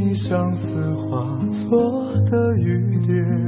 你相思化作的雨点？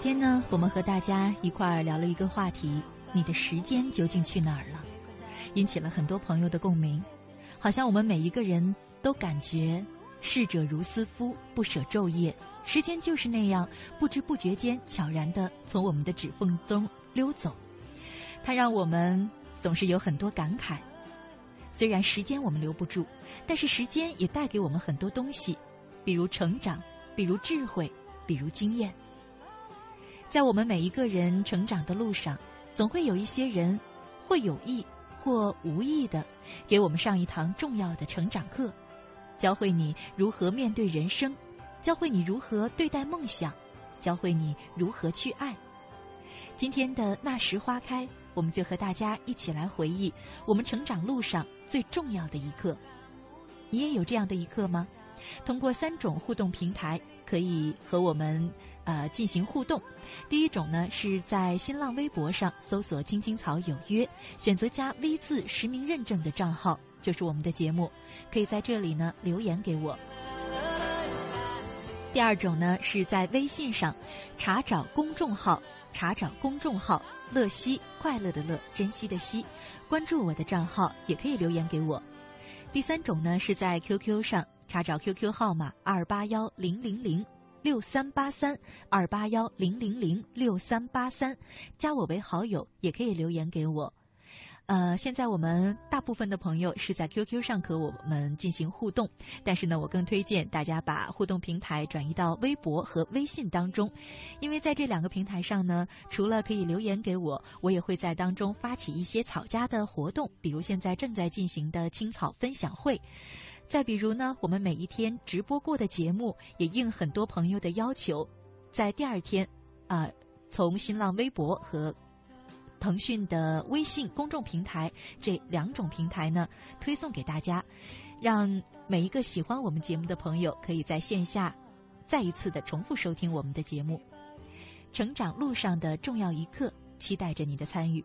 天呢，我们和大家一块儿聊了一个话题：你的时间究竟去哪儿了？引起了很多朋友的共鸣。好像我们每一个人都感觉“逝者如斯夫，不舍昼夜”，时间就是那样不知不觉间悄然的从我们的指缝中溜走。它让我们总是有很多感慨。虽然时间我们留不住，但是时间也带给我们很多东西，比如成长，比如智慧，比如经验。在我们每一个人成长的路上，总会有一些人，或有意或无意的，给我们上一堂重要的成长课，教会你如何面对人生，教会你如何对待梦想，教会你如何去爱。今天的那时花开，我们就和大家一起来回忆我们成长路上最重要的一课。你也有这样的一课吗？通过三种互动平台，可以和我们。呃，进行互动。第一种呢，是在新浪微博上搜索“青青草有约”，选择加 V 字实名认证的账号，就是我们的节目，可以在这里呢留言给我。第二种呢，是在微信上查找公众号，查找公众号“乐西”，快乐的乐，珍惜的惜，关注我的账号，也可以留言给我。第三种呢，是在 QQ 上查找 QQ 号码二八幺零零零。六三八三二八幺零零零六三八三，加我为好友，也可以留言给我。呃，现在我们大部分的朋友是在 QQ 上和我们进行互动，但是呢，我更推荐大家把互动平台转移到微博和微信当中，因为在这两个平台上呢，除了可以留言给我，我也会在当中发起一些草家的活动，比如现在正在进行的青草分享会。再比如呢，我们每一天直播过的节目，也应很多朋友的要求，在第二天，啊，从新浪微博和腾讯的微信公众平台这两种平台呢，推送给大家，让每一个喜欢我们节目的朋友可以在线下再一次的重复收听我们的节目。成长路上的重要一刻，期待着你的参与。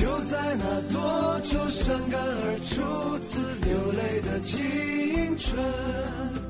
就在那多愁善感而初次流泪的青春。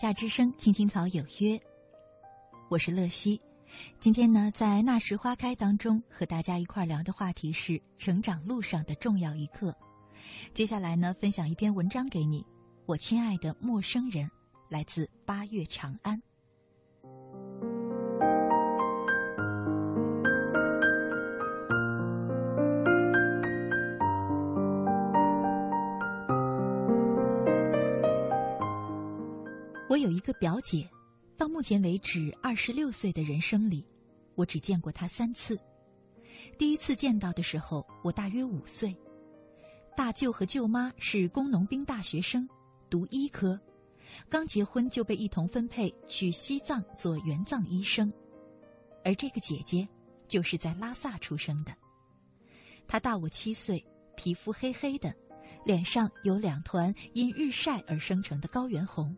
夏之声，青青草有约，我是乐西。今天呢，在那时花开当中，和大家一块聊的话题是成长路上的重要一刻。接下来呢，分享一篇文章给你，我亲爱的陌生人，来自八月长安。我有一个表姐，到目前为止二十六岁的人生里，我只见过她三次。第一次见到的时候，我大约五岁。大舅和舅妈是工农兵大学生，读医科，刚结婚就被一同分配去西藏做援藏医生。而这个姐姐，就是在拉萨出生的。她大我七岁，皮肤黑黑的，脸上有两团因日晒而生成的高原红。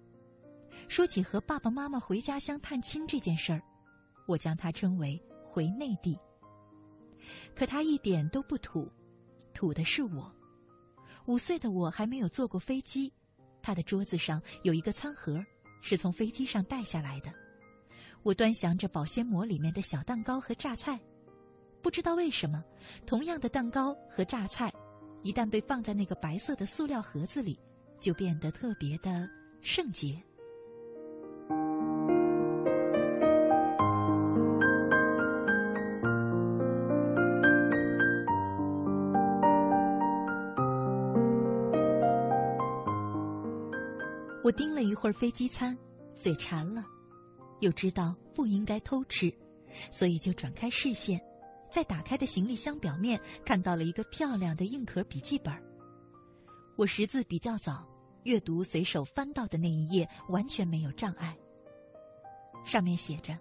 说起和爸爸妈妈回家乡探亲这件事儿，我将它称为回内地。可他一点都不土，土的是我。五岁的我还没有坐过飞机，他的桌子上有一个餐盒，是从飞机上带下来的。我端详着保鲜膜里面的小蛋糕和榨菜，不知道为什么，同样的蛋糕和榨菜，一旦被放在那个白色的塑料盒子里，就变得特别的圣洁。我盯了一会儿飞机餐，嘴馋了，又知道不应该偷吃，所以就转开视线，在打开的行李箱表面看到了一个漂亮的硬壳笔记本。我识字比较早，阅读随手翻到的那一页完全没有障碍。上面写着：“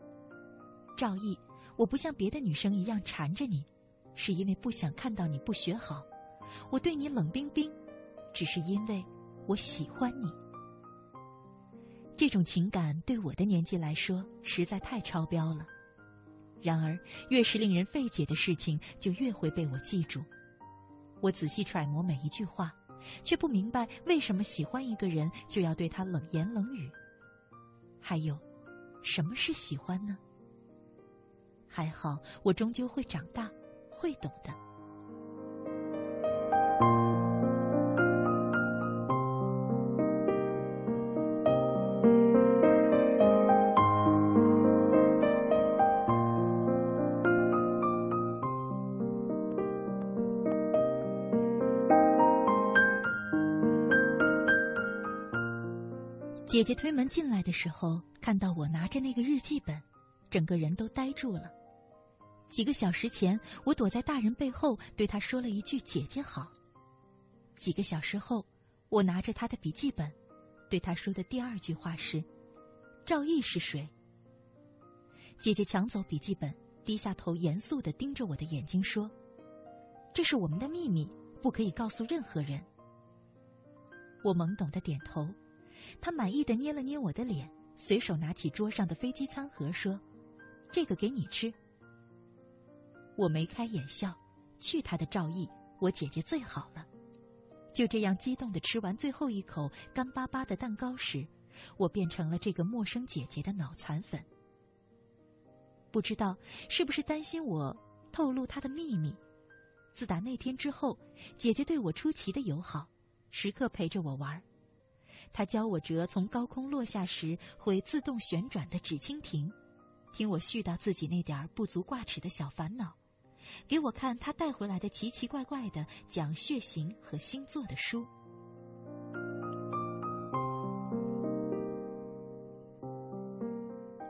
赵毅，我不像别的女生一样缠着你，是因为不想看到你不学好。我对你冷冰冰，只是因为我喜欢你。”这种情感对我的年纪来说实在太超标了。然而，越是令人费解的事情，就越会被我记住。我仔细揣摩每一句话，却不明白为什么喜欢一个人就要对他冷言冷语。还有，什么是喜欢呢？还好，我终究会长大，会懂的。姐姐推门进来的时候，看到我拿着那个日记本，整个人都呆住了。几个小时前，我躲在大人背后对她说了一句“姐姐好”。几个小时后，我拿着她的笔记本，对她说的第二句话是：“赵毅是谁？”姐姐抢走笔记本，低下头，严肃的盯着我的眼睛说：“这是我们的秘密，不可以告诉任何人。”我懵懂的点头。他满意的捏了捏我的脸，随手拿起桌上的飞机餐盒，说：“这个给你吃。”我眉开眼笑，去他的赵毅，我姐姐最好了。就这样激动的吃完最后一口干巴巴的蛋糕时，我变成了这个陌生姐姐的脑残粉。不知道是不是担心我透露她的秘密，自打那天之后，姐姐对我出奇的友好，时刻陪着我玩。他教我折从高空落下时会自动旋转的纸蜻蜓，听我絮叨自己那点儿不足挂齿的小烦恼，给我看他带回来的奇奇怪怪的讲血型和星座的书。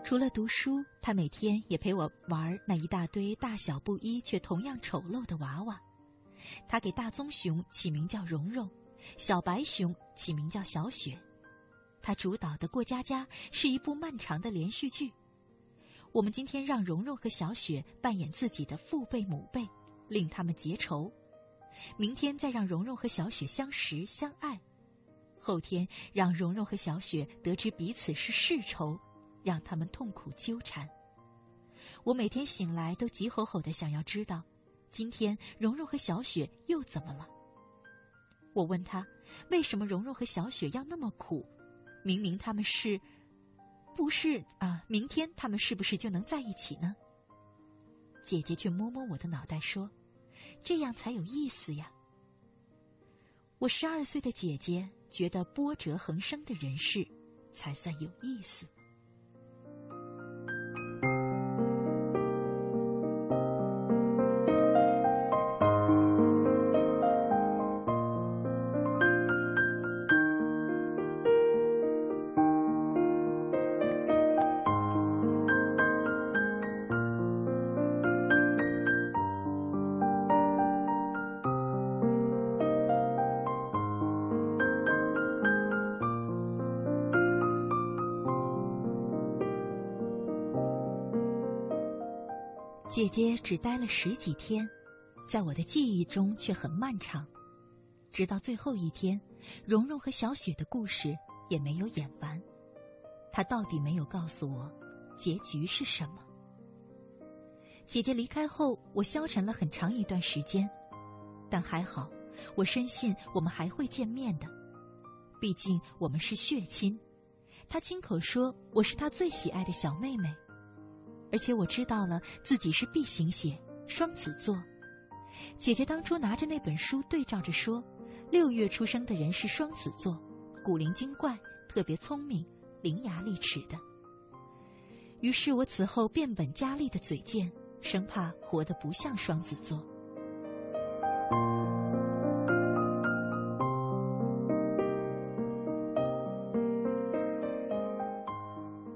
除了读书，他每天也陪我玩那一大堆大小不一却同样丑陋的娃娃。他给大棕熊起名叫蓉蓉，小白熊起名叫小雪。他主导的《过家家》是一部漫长的连续剧。我们今天让蓉蓉和小雪扮演自己的父辈母辈，令他们结仇；明天再让蓉蓉和小雪相识相爱；后天让蓉蓉和小雪得知彼此是世仇，让他们痛苦纠缠。我每天醒来都急吼吼的想要知道。今天，蓉蓉和小雪又怎么了？我问他，为什么蓉蓉和小雪要那么苦？明明他们是，不是啊？明天他们是不是就能在一起呢？姐姐却摸摸我的脑袋说：“这样才有意思呀。”我十二岁的姐姐觉得波折横生的人世，才算有意思。姐只待了十几天，在我的记忆中却很漫长。直到最后一天，蓉蓉和小雪的故事也没有演完。她到底没有告诉我，结局是什么。姐姐离开后，我消沉了很长一段时间，但还好，我深信我们还会见面的。毕竟我们是血亲，她亲口说我是她最喜爱的小妹妹。而且我知道了自己是 B 型血，双子座。姐姐当初拿着那本书对照着说，六月出生的人是双子座，古灵精怪，特别聪明，伶牙俐齿的。于是我此后变本加厉的嘴贱，生怕活得不像双子座。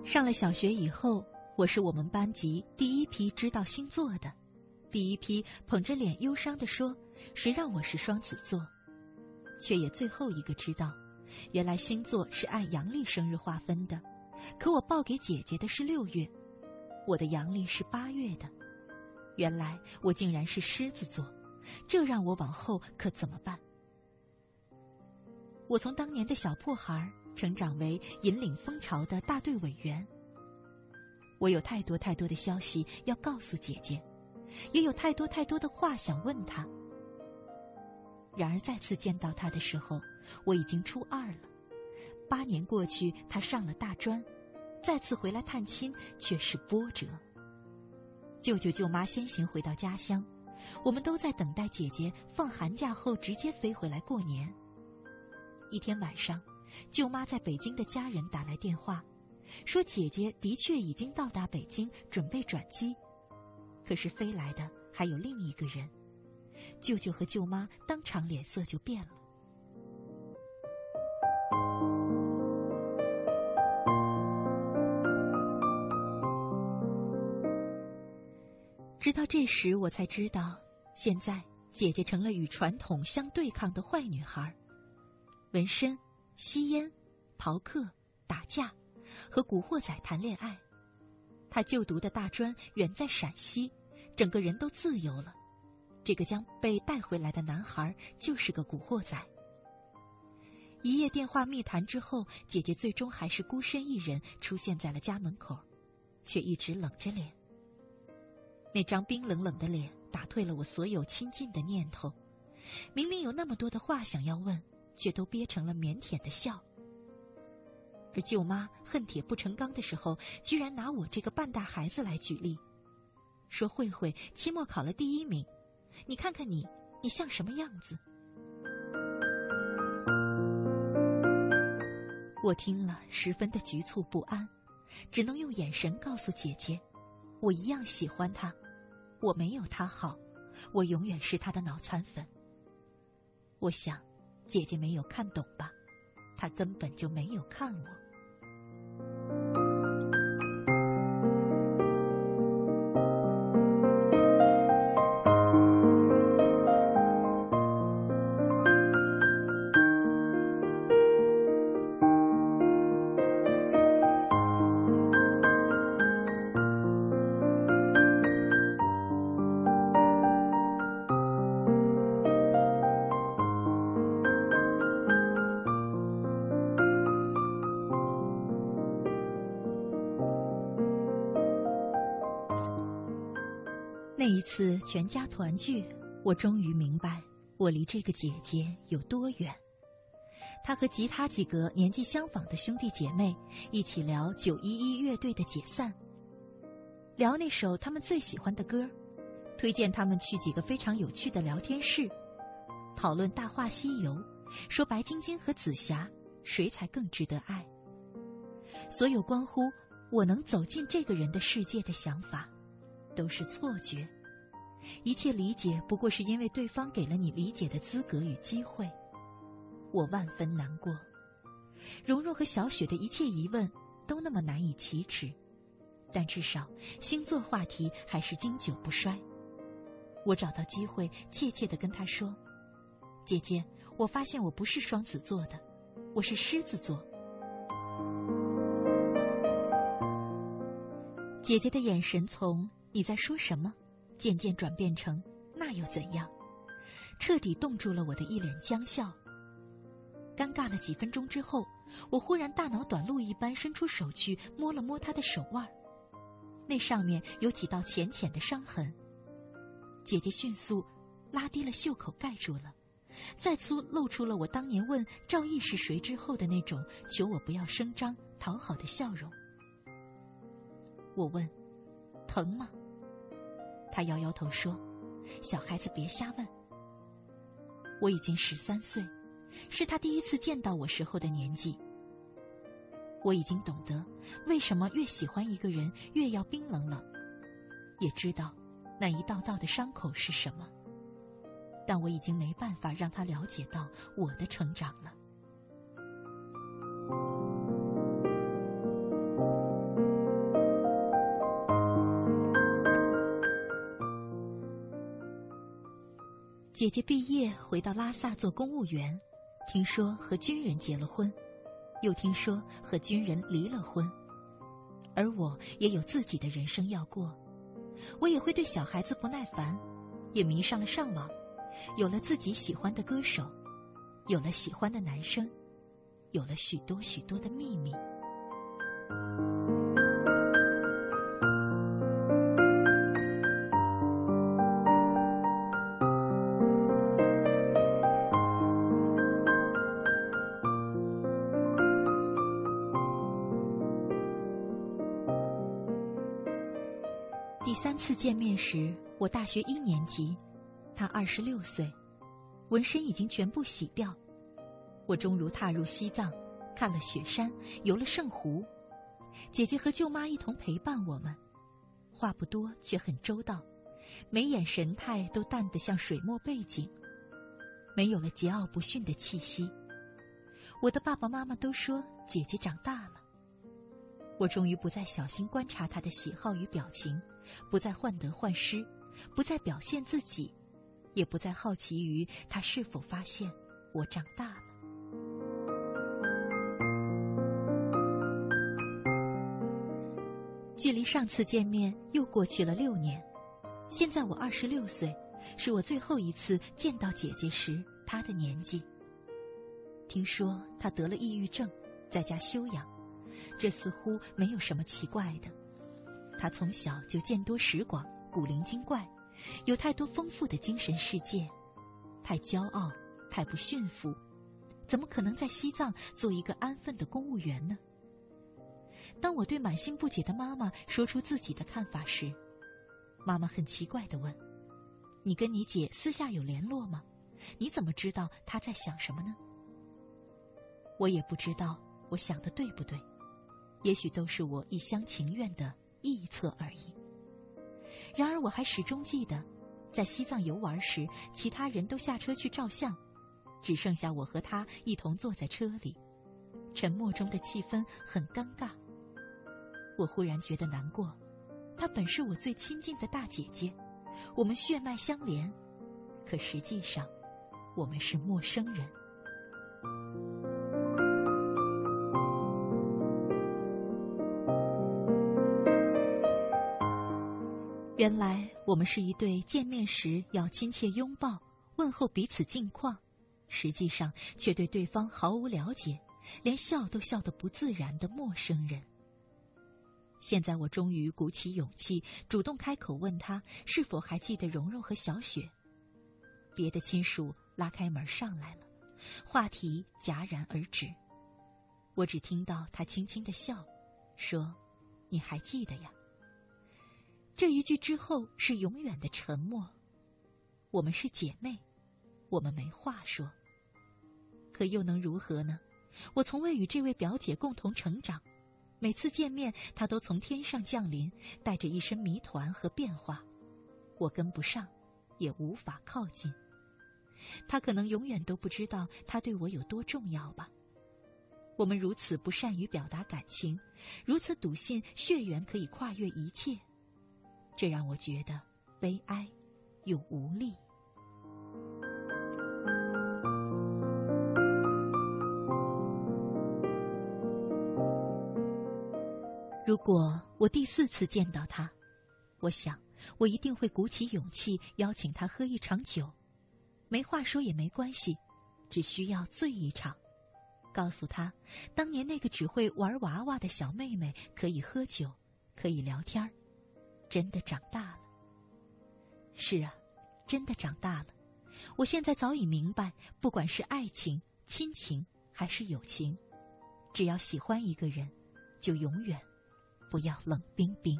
上了小学以后。我是我们班级第一批知道星座的，第一批捧着脸忧伤的说：“谁让我是双子座？”却也最后一个知道，原来星座是按阳历生日划分的。可我报给姐姐的是六月，我的阳历是八月的。原来我竟然是狮子座，这让我往后可怎么办？我从当年的小破孩成长为引领风潮的大队委员。我有太多太多的消息要告诉姐姐，也有太多太多的话想问她。然而再次见到她的时候，我已经初二了。八年过去，她上了大专，再次回来探亲却是波折。舅舅舅妈先行回到家乡，我们都在等待姐姐放寒假后直接飞回来过年。一天晚上，舅妈在北京的家人打来电话。说姐姐的确已经到达北京，准备转机，可是飞来的还有另一个人。舅舅和舅妈当场脸色就变了。直到这时，我才知道，现在姐姐成了与传统相对抗的坏女孩，纹身、吸烟、逃课、打架。和古惑仔谈恋爱，他就读的大专远在陕西，整个人都自由了。这个将被带回来的男孩就是个古惑仔。一夜电话密谈之后，姐姐最终还是孤身一人出现在了家门口，却一直冷着脸。那张冰冷冷的脸打退了我所有亲近的念头。明明有那么多的话想要问，却都憋成了腼腆的笑。而舅妈恨铁不成钢的时候，居然拿我这个半大孩子来举例，说慧慧期末考了第一名，你看看你，你像什么样子？我听了十分的局促不安，只能用眼神告诉姐姐，我一样喜欢他，我没有他好，我永远是他的脑残粉。我想，姐姐没有看懂吧？她根本就没有看我。次全家团聚，我终于明白我离这个姐姐有多远。她和其他几个年纪相仿的兄弟姐妹一起聊九一一乐队的解散，聊那首他们最喜欢的歌，推荐他们去几个非常有趣的聊天室，讨论《大话西游》，说白晶晶和紫霞谁才更值得爱。所有关乎我能走进这个人的世界的想法，都是错觉。一切理解不过是因为对方给了你理解的资格与机会，我万分难过。蓉蓉和小雪的一切疑问都那么难以启齿，但至少星座话题还是经久不衰。我找到机会，怯怯的跟她说：“姐姐，我发现我不是双子座的，我是狮子座。”姐姐的眼神从“你在说什么”。渐渐转变成那又怎样？彻底冻住了我的一脸僵笑。尴尬了几分钟之后，我忽然大脑短路一般伸出手去摸了摸他的手腕，那上面有几道浅浅的伤痕。姐姐迅速拉低了袖口盖住了，再次露出了我当年问赵毅是谁之后的那种求我不要声张讨好的笑容。我问：“疼吗？”他摇摇头说：“小孩子别瞎问。我已经十三岁，是他第一次见到我时候的年纪。我已经懂得为什么越喜欢一个人越要冰冷冷，也知道那一道道的伤口是什么。但我已经没办法让他了解到我的成长了。”姐姐毕业回到拉萨做公务员，听说和军人结了婚，又听说和军人离了婚，而我也有自己的人生要过，我也会对小孩子不耐烦，也迷上了上网，有了自己喜欢的歌手，有了喜欢的男生，有了许多许多的秘密。见面时，我大学一年级，他二十六岁，纹身已经全部洗掉。我终如踏入西藏，看了雪山，游了圣湖。姐姐和舅妈一同陪伴我们，话不多却很周到，眉眼神态都淡得像水墨背景，没有了桀骜不驯的气息。我的爸爸妈妈都说姐姐长大了。我终于不再小心观察她的喜好与表情。不再患得患失，不再表现自己，也不再好奇于他是否发现我长大了。距离上次见面又过去了六年，现在我二十六岁，是我最后一次见到姐姐时她的年纪。听说她得了抑郁症，在家休养，这似乎没有什么奇怪的。他从小就见多识广，古灵精怪，有太多丰富的精神世界，太骄傲，太不驯服，怎么可能在西藏做一个安分的公务员呢？当我对满心不解的妈妈说出自己的看法时，妈妈很奇怪的问：“你跟你姐私下有联络吗？你怎么知道她在想什么呢？”我也不知道我想的对不对，也许都是我一厢情愿的。臆测而已。然而，我还始终记得，在西藏游玩时，其他人都下车去照相，只剩下我和他一同坐在车里，沉默中的气氛很尴尬。我忽然觉得难过，她本是我最亲近的大姐姐，我们血脉相连，可实际上，我们是陌生人。原来我们是一对见面时要亲切拥抱、问候彼此近况，实际上却对对方毫无了解，连笑都笑得不自然的陌生人。现在我终于鼓起勇气，主动开口问他是否还记得蓉蓉和小雪。别的亲属拉开门上来了，话题戛然而止。我只听到他轻轻的笑，说：“你还记得呀？”这一句之后是永远的沉默。我们是姐妹，我们没话说。可又能如何呢？我从未与这位表姐共同成长，每次见面，她都从天上降临，带着一身谜团和变化，我跟不上，也无法靠近。她可能永远都不知道她对我有多重要吧。我们如此不善于表达感情，如此笃信血缘可以跨越一切。这让我觉得悲哀又无力。如果我第四次见到他，我想我一定会鼓起勇气邀请他喝一场酒，没话说也没关系，只需要醉一场，告诉他，当年那个只会玩娃娃的小妹妹可以喝酒，可以聊天儿。真的长大了。是啊，真的长大了。我现在早已明白，不管是爱情、亲情还是友情，只要喜欢一个人，就永远不要冷冰冰。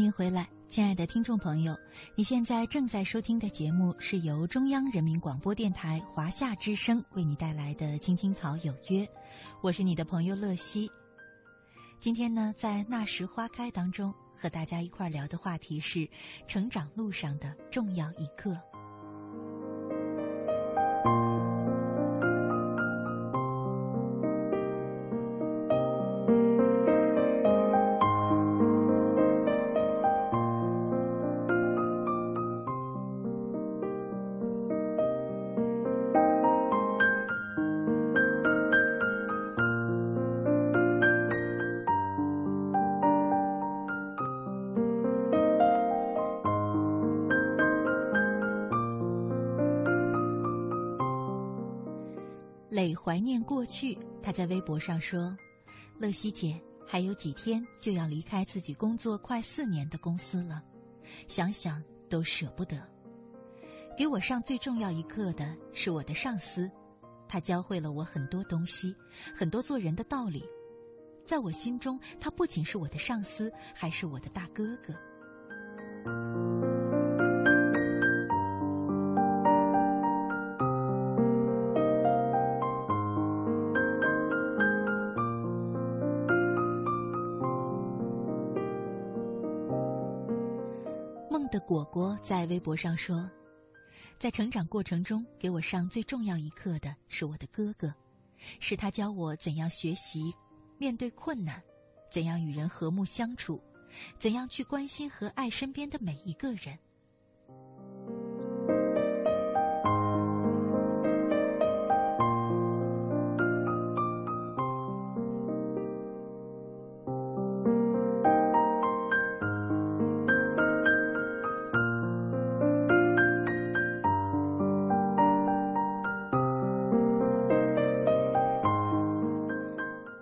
欢迎回来，亲爱的听众朋友，你现在正在收听的节目是由中央人民广播电台华夏之声为你带来的《青青草有约》，我是你的朋友乐西。今天呢，在那时花开当中，和大家一块聊的话题是成长路上的重要一刻。过去，他在微博上说：“乐西姐，还有几天就要离开自己工作快四年的公司了，想想都舍不得。给我上最重要一课的是我的上司，他教会了我很多东西，很多做人的道理。在我心中，他不仅是我的上司，还是我的大哥哥。”果果在微博上说：“在成长过程中，给我上最重要一课的是我的哥哥，是他教我怎样学习，面对困难，怎样与人和睦相处，怎样去关心和爱身边的每一个人。”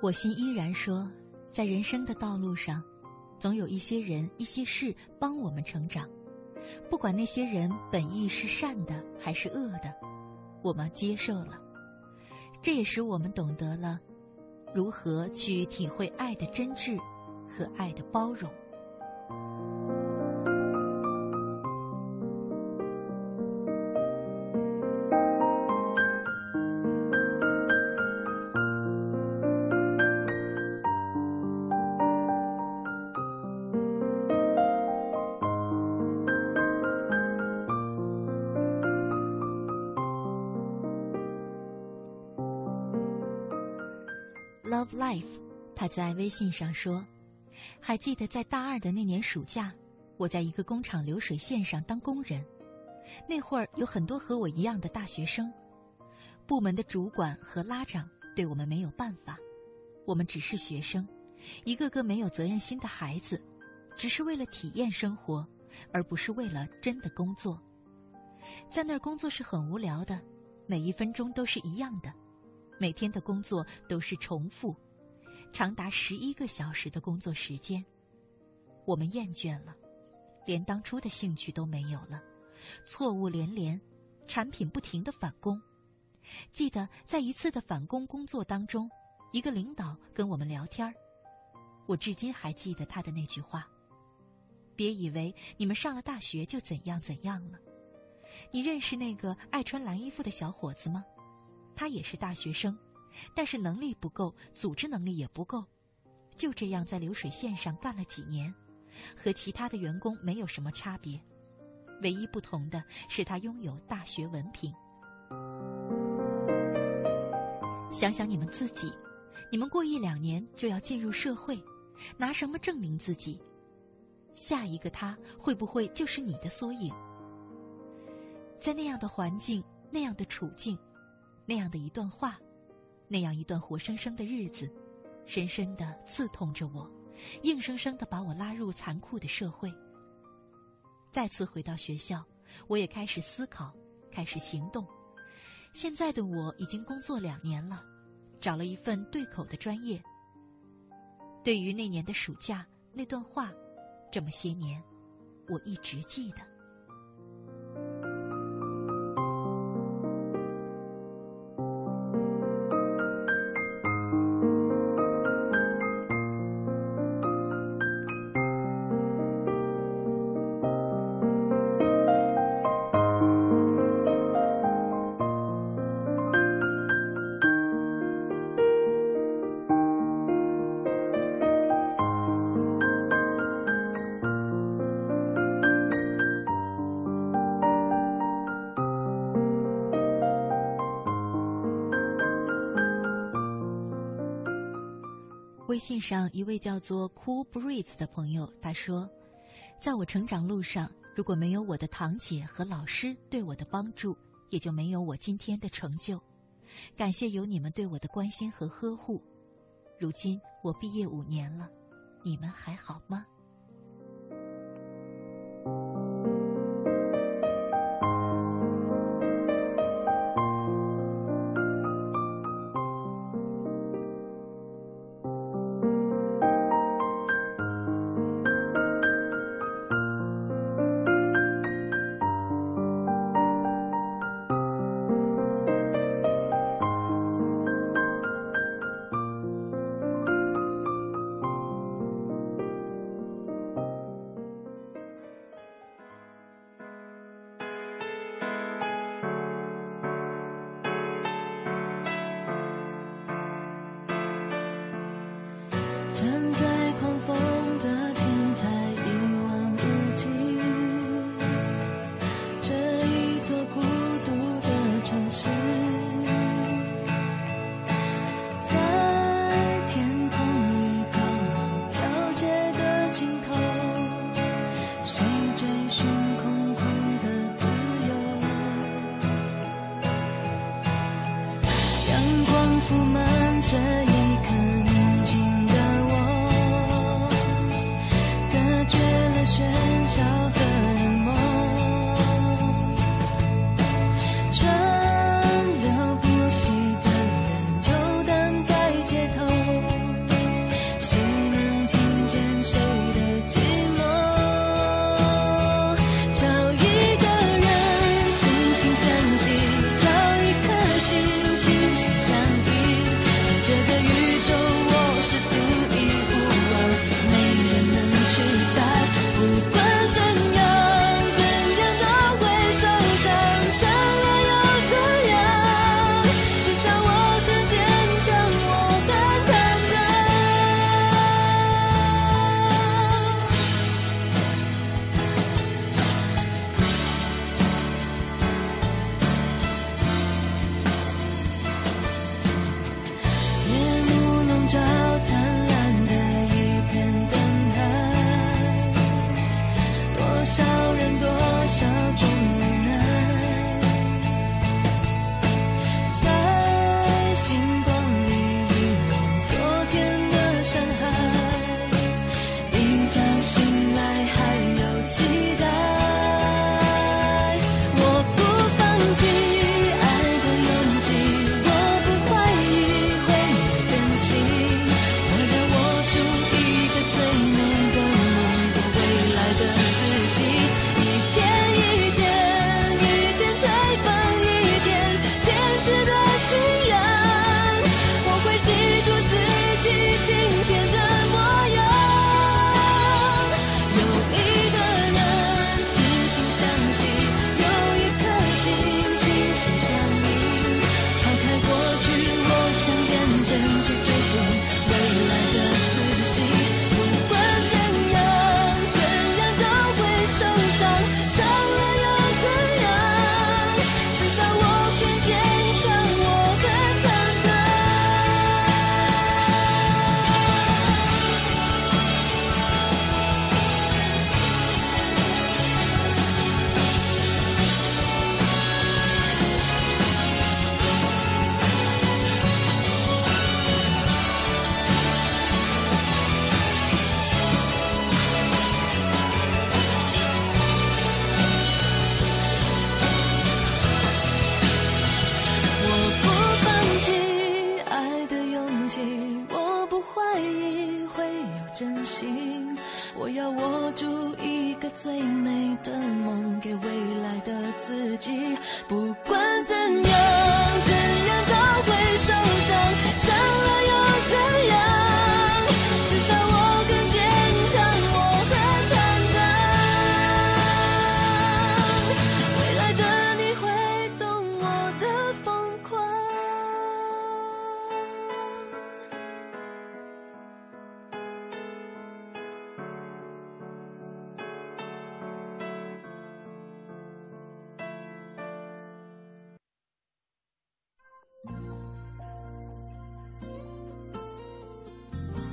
我心依然说，在人生的道路上，总有一些人、一些事帮我们成长。不管那些人本意是善的还是恶的，我们接受了。这也使我们懂得了如何去体会爱的真挚和爱的包容。他在微信上说：“还记得在大二的那年暑假，我在一个工厂流水线上当工人。那会儿有很多和我一样的大学生，部门的主管和拉长对我们没有办法，我们只是学生，一个个没有责任心的孩子，只是为了体验生活，而不是为了真的工作。在那儿工作是很无聊的，每一分钟都是一样的。”每天的工作都是重复，长达十一个小时的工作时间，我们厌倦了，连当初的兴趣都没有了，错误连连，产品不停的返工。记得在一次的返工工作当中，一个领导跟我们聊天我至今还记得他的那句话：“别以为你们上了大学就怎样怎样了，你认识那个爱穿蓝衣服的小伙子吗？”他也是大学生，但是能力不够，组织能力也不够，就这样在流水线上干了几年，和其他的员工没有什么差别，唯一不同的是他拥有大学文凭。想想你们自己，你们过一两年就要进入社会，拿什么证明自己？下一个他会不会就是你的缩影？在那样的环境，那样的处境。那样的一段话，那样一段活生生的日子，深深的刺痛着我，硬生生的把我拉入残酷的社会。再次回到学校，我也开始思考，开始行动。现在的我已经工作两年了，找了一份对口的专业。对于那年的暑假那段话，这么些年，我一直记得。微信上一位叫做 Cool Breeze 的朋友，他说：“在我成长路上，如果没有我的堂姐和老师对我的帮助，也就没有我今天的成就。感谢有你们对我的关心和呵护。如今我毕业五年了，你们还好吗？”阳光铺满这一刻。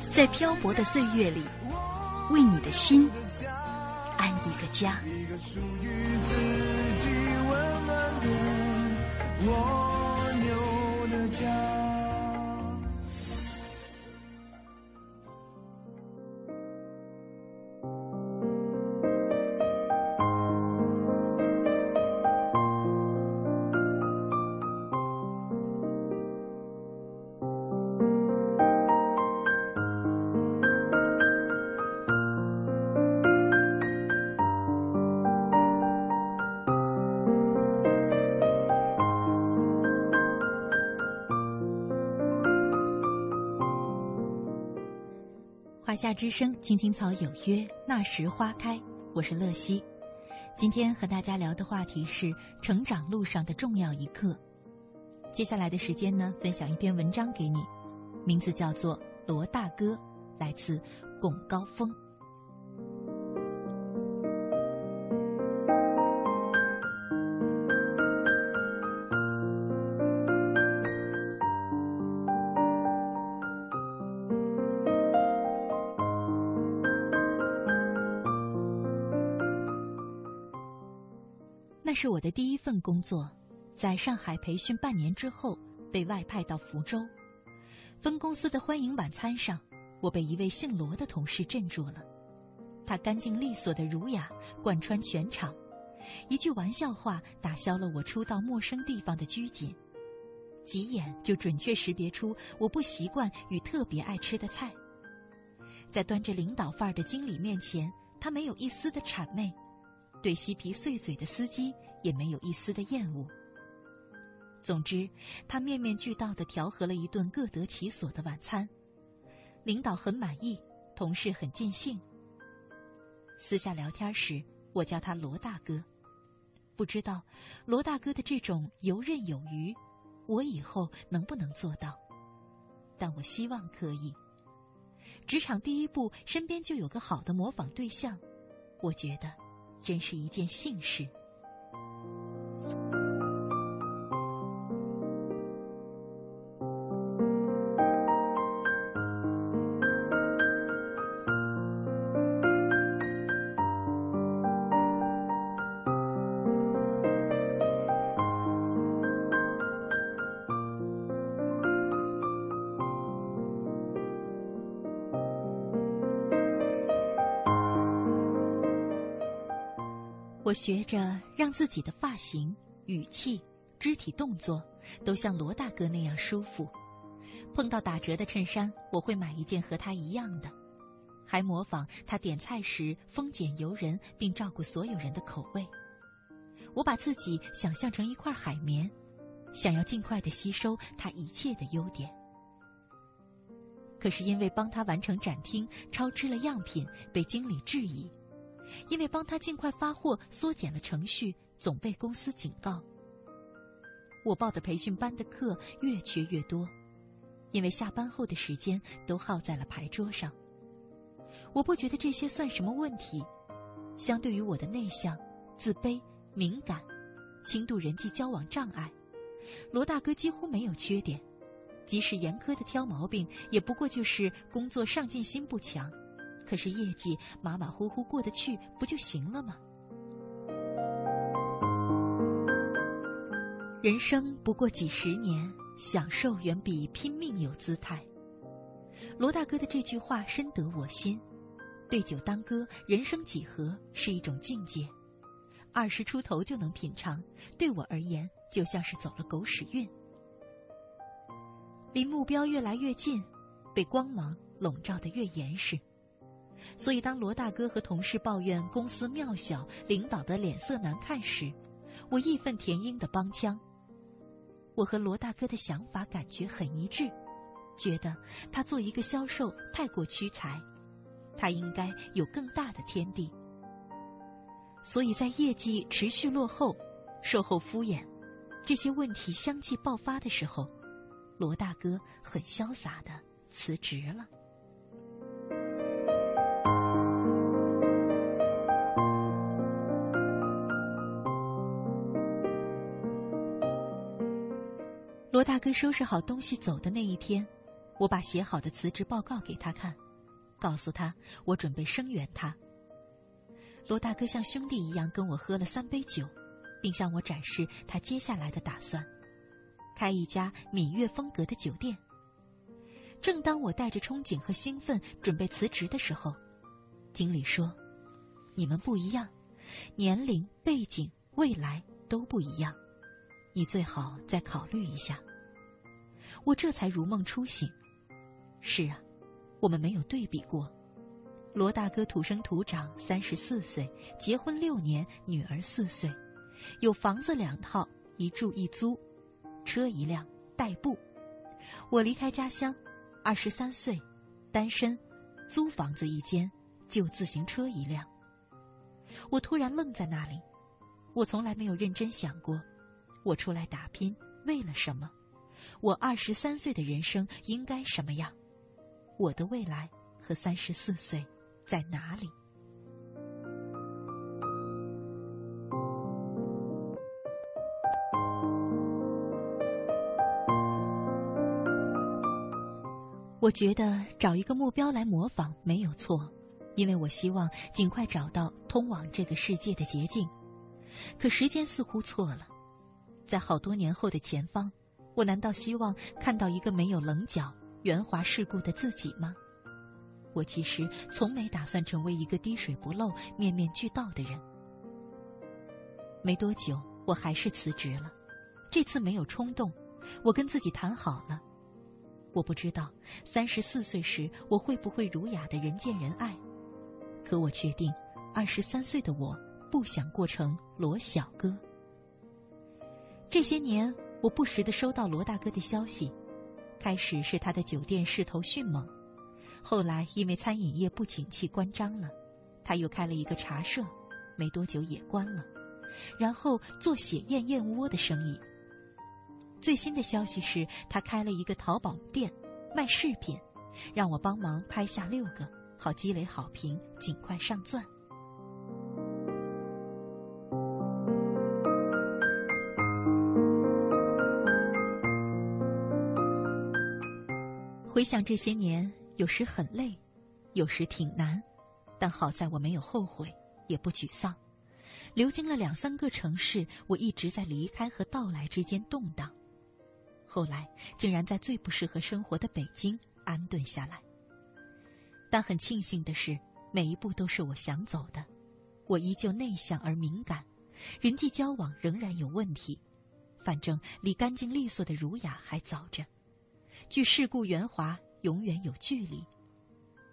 在漂泊的岁月里，为你的心安一个家。一个属于自己温暖的蜗牛的家。华夏之声，青青草有约，那时花开。我是乐西，今天和大家聊的话题是成长路上的重要一课。接下来的时间呢，分享一篇文章给你，名字叫做《罗大哥》，来自巩高峰。我的第一份工作，在上海培训半年之后，被外派到福州。分公司的欢迎晚餐上，我被一位姓罗的同事镇住了。他干净利索的儒雅贯穿全场，一句玩笑话打消了我初到陌生地方的拘谨，几眼就准确识别出我不习惯与特别爱吃的菜。在端着领导范儿的经理面前，他没有一丝的谄媚。对嬉皮碎嘴的司机也没有一丝的厌恶。总之，他面面俱到的调和了一顿各得其所的晚餐，领导很满意，同事很尽兴。私下聊天时，我叫他罗大哥。不知道罗大哥的这种游刃有余，我以后能不能做到？但我希望可以。职场第一步，身边就有个好的模仿对象，我觉得。真是一件幸事。我学着让自己的发型、语气、肢体动作都像罗大哥那样舒服。碰到打折的衬衫，我会买一件和他一样的，还模仿他点菜时丰俭由人，并照顾所有人的口味。我把自己想象成一块海绵，想要尽快的吸收他一切的优点。可是因为帮他完成展厅超支了样品，被经理质疑；因为帮他尽快发货缩减了程序，总被公司警告。我报的培训班的课越缺越多，因为下班后的时间都耗在了牌桌上。我不觉得这些算什么问题，相对于我的内向、自卑、敏感、轻度人际交往障碍，罗大哥几乎没有缺点。即使严苛的挑毛病，也不过就是工作上进心不强，可是业绩马马虎虎过得去不就行了吗？人生不过几十年，享受远比拼命有姿态。罗大哥的这句话深得我心。对酒当歌，人生几何是一种境界，二十出头就能品尝，对我而言就像是走了狗屎运。离目标越来越近，被光芒笼罩的越严实。所以，当罗大哥和同事抱怨公司庙小、领导的脸色难看时，我义愤填膺的帮腔。我和罗大哥的想法感觉很一致，觉得他做一个销售太过屈才，他应该有更大的天地。所以在业绩持续落后、售后敷衍这些问题相继爆发的时候。罗大哥很潇洒的辞职了。罗大哥收拾好东西走的那一天，我把写好的辞职报告给他看，告诉他我准备声援他。罗大哥像兄弟一样跟我喝了三杯酒，并向我展示他接下来的打算。开一家闽粤风格的酒店。正当我带着憧憬和兴奋准备辞职的时候，经理说：“你们不一样，年龄、背景、未来都不一样，你最好再考虑一下。”我这才如梦初醒。是啊，我们没有对比过。罗大哥土生土长，三十四岁，结婚六年，女儿四岁，有房子两套，一住一租。车一辆，代步。我离开家乡，二十三岁，单身，租房子一间，旧自行车一辆。我突然愣在那里，我从来没有认真想过，我出来打拼为了什么？我二十三岁的人生应该什么样？我的未来和三十四岁在哪里？我觉得找一个目标来模仿没有错，因为我希望尽快找到通往这个世界的捷径。可时间似乎错了，在好多年后的前方，我难道希望看到一个没有棱角、圆滑世故的自己吗？我其实从没打算成为一个滴水不漏、面面俱到的人。没多久，我还是辞职了，这次没有冲动，我跟自己谈好了。我不知道三十四岁时我会不会儒雅的人见人爱，可我确定，二十三岁的我不想过成罗小哥。这些年，我不时的收到罗大哥的消息，开始是他的酒店势头迅猛，后来因为餐饮业不景气关张了，他又开了一个茶社，没多久也关了，然后做血燕燕窝的生意。最新的消息是他开了一个淘宝店，卖饰品，让我帮忙拍下六个，好积累好评，尽快上钻。回想这些年，有时很累，有时挺难，但好在我没有后悔，也不沮丧。流经了两三个城市，我一直在离开和到来之间动荡。后来竟然在最不适合生活的北京安顿下来。但很庆幸的是，每一步都是我想走的。我依旧内向而敏感，人际交往仍然有问题。反正离干净利索的儒雅还早着，距世故圆滑永远有距离。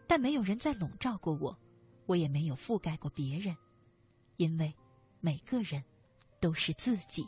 但没有人再笼罩过我，我也没有覆盖过别人，因为每个人都是自己。